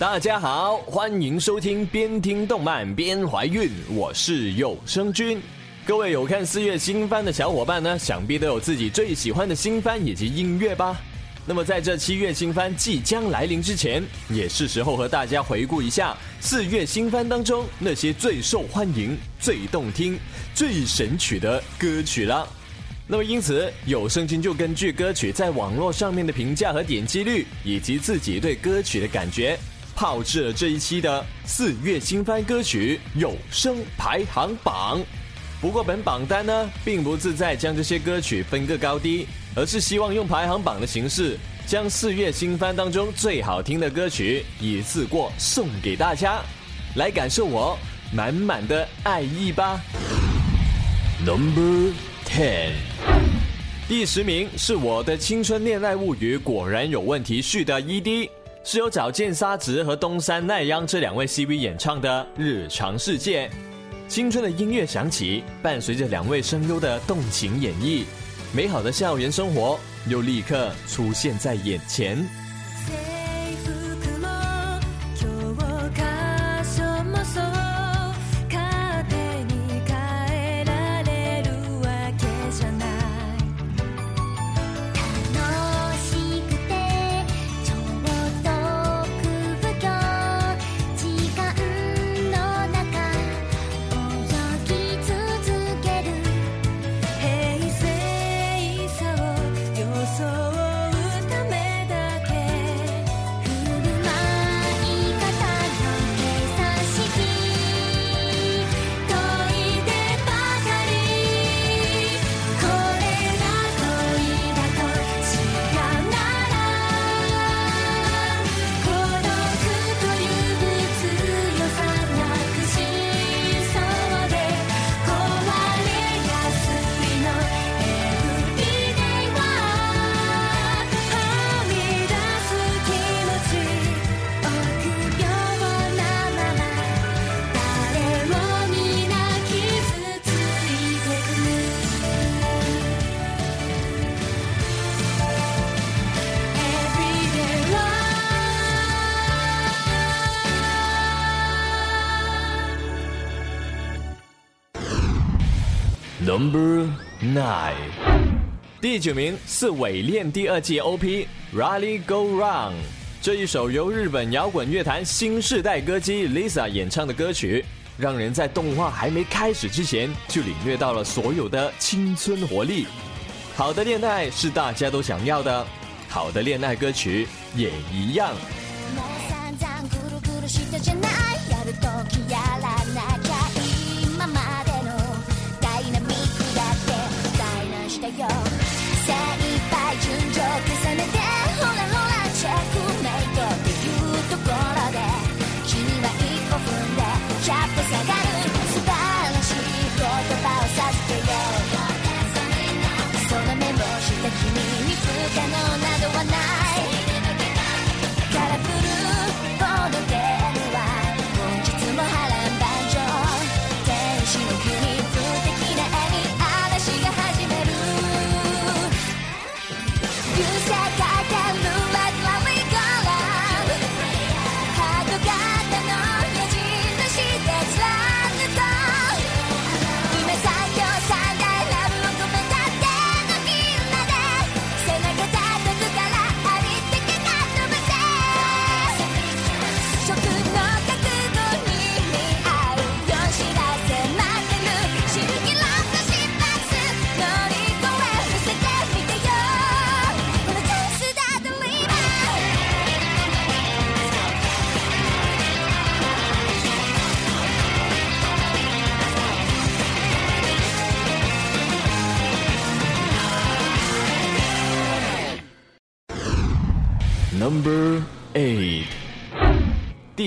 大家好，欢迎收听边听动漫边怀孕，我是有声君。各位有看四月新番的小伙伴呢，想必都有自己最喜欢的新番以及音乐吧。那么在这七月新番即将来临之前，也是时候和大家回顾一下四月新番当中那些最受欢迎、最动听、最神曲的歌曲了。那么因此，有声君就根据歌曲在网络上面的评价和点击率，以及自己对歌曲的感觉。炮制了这一期的四月新番歌曲有声排行榜，不过本榜单呢并不自在将这些歌曲分个高低，而是希望用排行榜的形式将四月新番当中最好听的歌曲一次过送给大家，来感受我满满的爱意吧。Number ten，第十名是我的青春恋爱物语果然有问题续的 ED。是由早见沙直和东山奈央这两位 C V 演唱的《日常世界》，青春的音乐响起，伴随着两位声优的动情演绎，美好的校园生活又立刻出现在眼前。Number Nine，第九名是《伪恋》第二季 OP《Rally Go Round》这一首由日本摇滚乐坛新世代歌姬 Lisa 演唱的歌曲，让人在动画还没开始之前就领略到了所有的青春活力。好的恋爱是大家都想要的，好的恋爱歌曲也一样。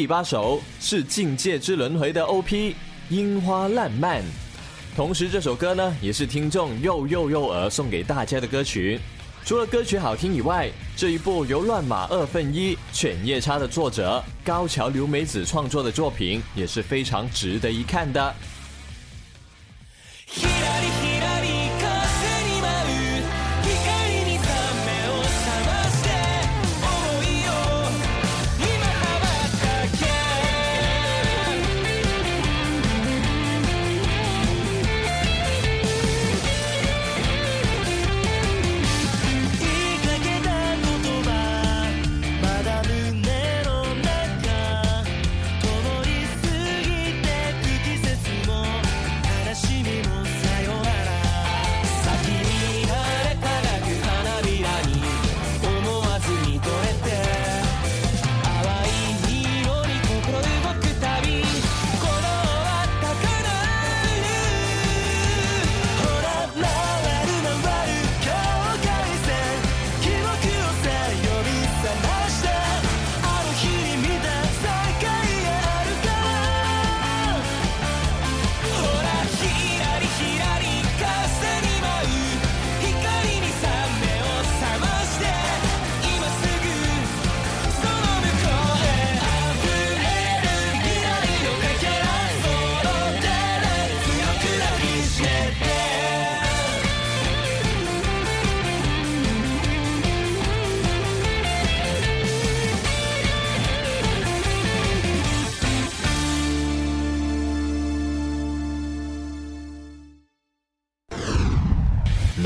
第八首是《境界之轮回》的 OP《樱花烂漫》，同时这首歌呢也是听众又又又儿送给大家的歌曲。除了歌曲好听以外，这一部由乱马二分一、犬夜叉的作者高桥留美子创作的作品也是非常值得一看的。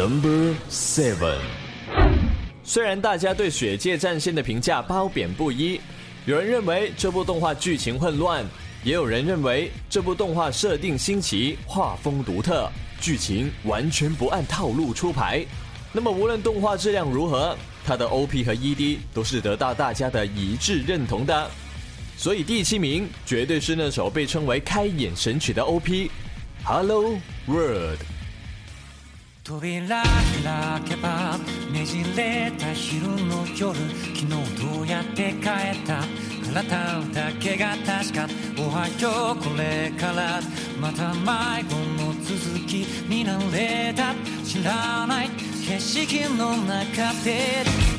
Number Seven。虽然大家对《雪界战线》的评价褒贬不一，有人认为这部动画剧情混乱，也有人认为这部动画设定新奇、画风独特、剧情完全不按套路出牌。那么无论动画质量如何，它的 OP 和 ED 都是得到大家的一致认同的。所以第七名绝对是那首被称为开眼神曲的 OP，《Hello World》。扉開けばねじれた昼の夜昨日どうやって帰ったあなただけが確かおはようこれからまた迷子の続き見慣れた知らない景色の中で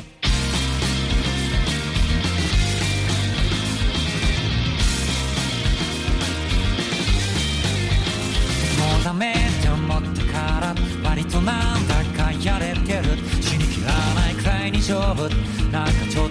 なんだかやれてる死にきらないくらいに丈夫なんかちょっ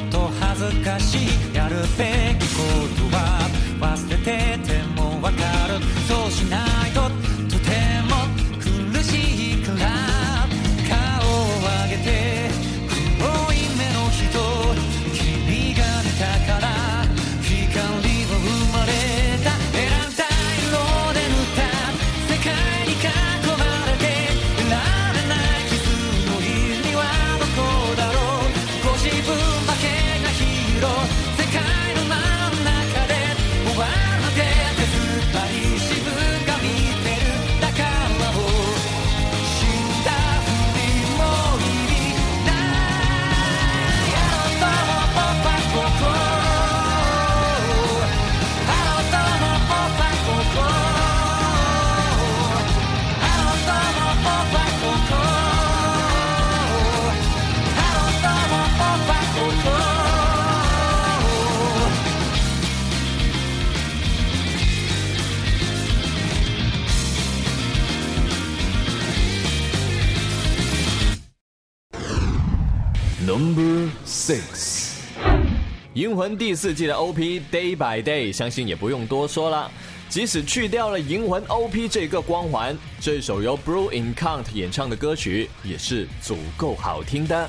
魂第四季的 OP Day by Day，相信也不用多说了。即使去掉了银魂 OP 这个光环，这首由 Blue i n c u n t 演唱的歌曲也是足够好听的。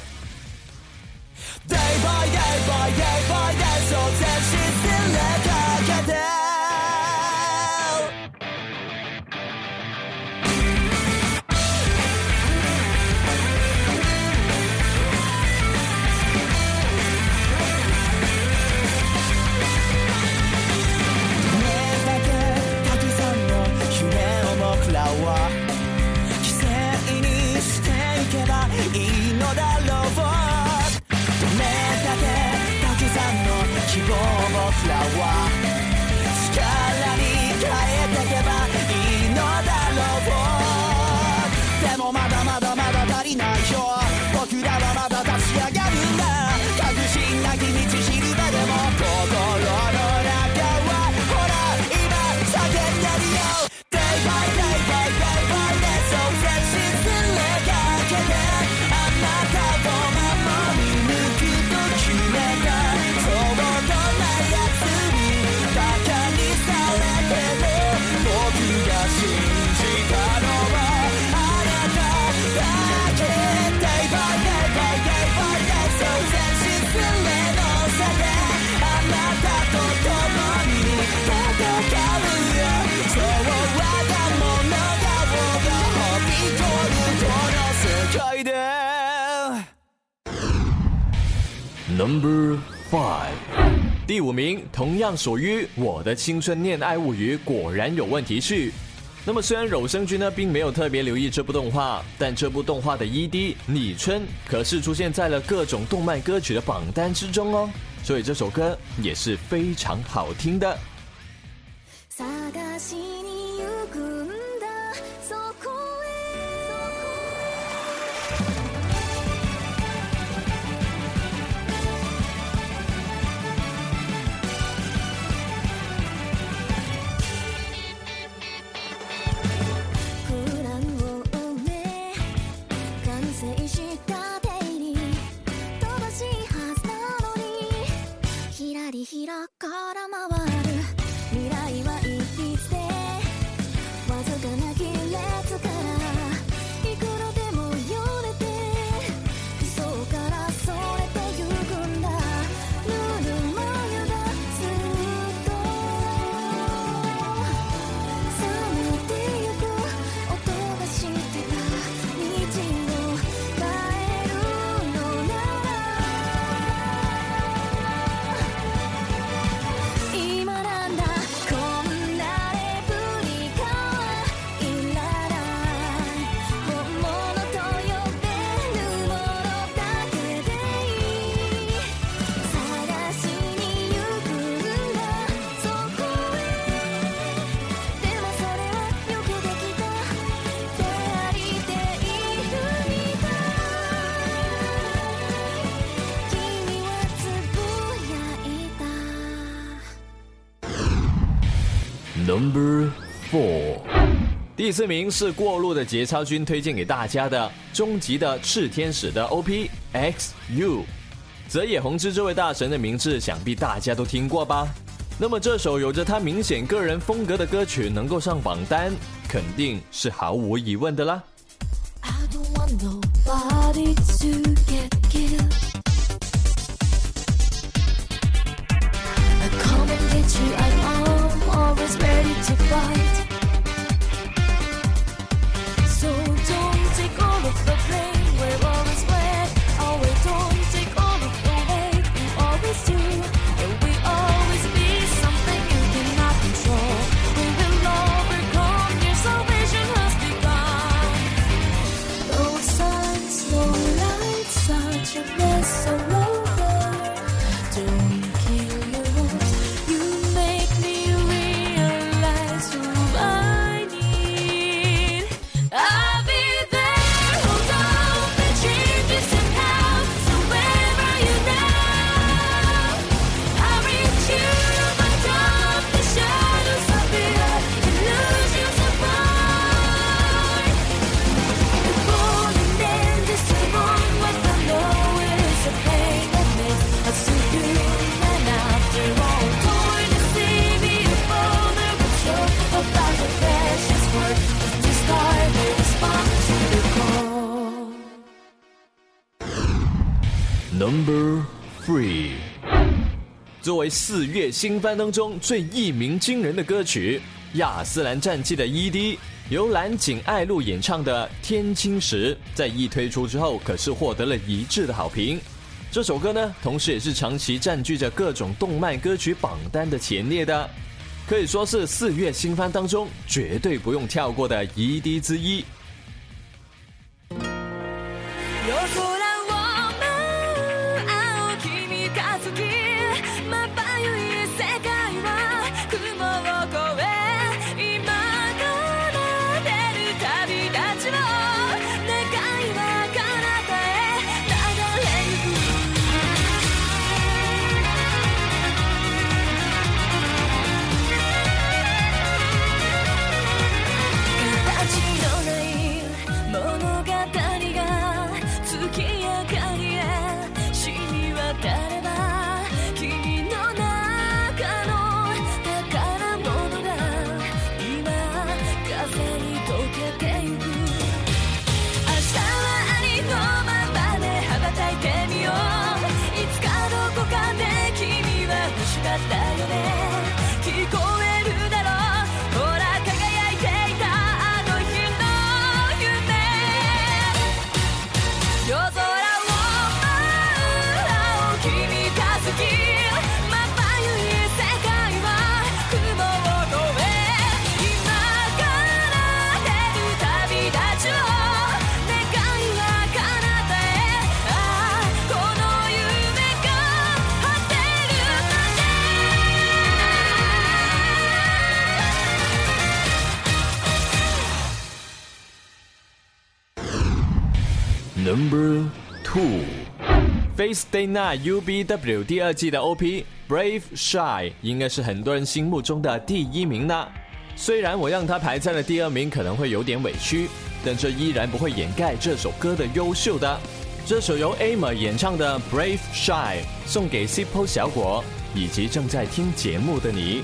Number five，第五名，同样属于《我的青春恋爱物语》果然有问题去。那么虽然柔声君呢并没有特别留意这部动画，但这部动画的 ED《李春》可是出现在了各种动漫歌曲的榜单之中哦，所以这首歌也是非常好听的。Number four，第四名是过路的节操君推荐给大家的终极的炽天使的 OP X U，泽野弘之这位大神的名字想必大家都听过吧？那么这首有着他明显个人风格的歌曲能够上榜单，肯定是毫无疑问的啦。作为四月新番当中最一鸣惊人的歌曲，《亚斯兰战记》的 ED，由蓝井爱露演唱的《天青石》，在一推出之后可是获得了一致的好评。这首歌呢，同时也是长期占据着各种动漫歌曲榜单的前列的，可以说是四月新番当中绝对不用跳过的 ED 之一。Number Two，Face Day Night UBW 第二季的 OP Brave Shy 应该是很多人心目中的第一名呢。虽然我让他排在了第二名，可能会有点委屈，但这依然不会掩盖这首歌的优秀的。这首由 a m m a 演唱的 Brave Shy，送给 Simple 小果以及正在听节目的你。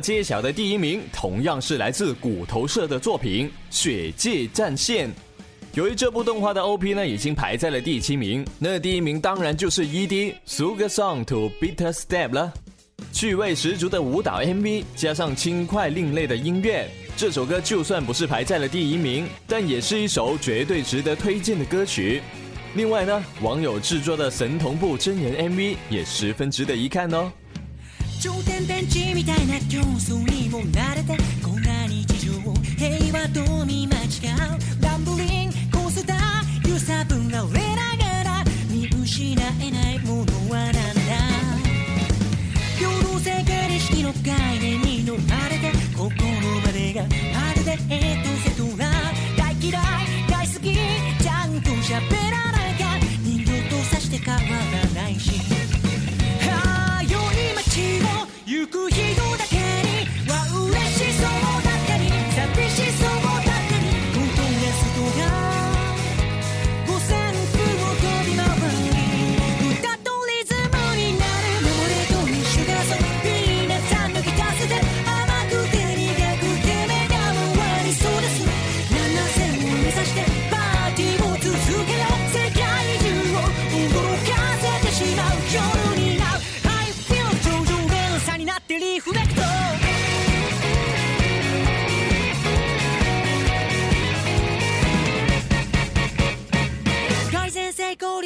揭晓的第一名同样是来自骨头社的作品《雪界战线》。由于这部动画的 OP 呢已经排在了第七名，那第一名当然就是 ED Sugar Song to Bitter Step 了。趣味十足的舞蹈 MV 加上轻快另类的音乐，这首歌就算不是排在了第一名，但也是一首绝对值得推荐的歌曲。另外呢，网友制作的神同步真人 MV 也十分值得一看哦。頂点電池みたいな競争にも慣れてこんな日常を平和と見間違うランブリンコースター揺さぶられながら見失えないものはなんだ平等性形式の概念に飲まれて心までがまるでヘッ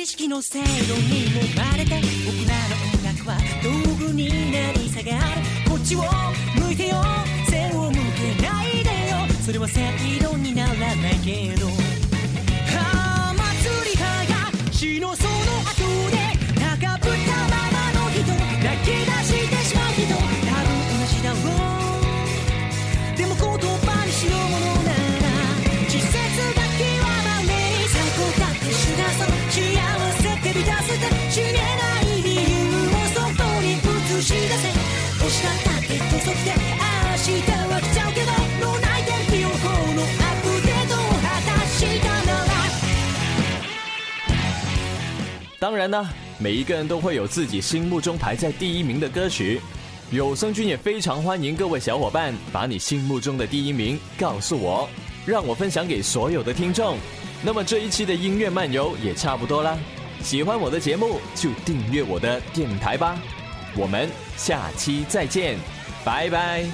意識の制度にもまれて僕らの音楽は道具になり下がるこっちを向いてよ背を向けないでよそれは正論にならないけど当然呢，每一个人都会有自己心目中排在第一名的歌曲。有声君也非常欢迎各位小伙伴把你心目中的第一名告诉我，让我分享给所有的听众。那么这一期的音乐漫游也差不多了，喜欢我的节目就订阅我的电台吧。我们下期再见，拜拜。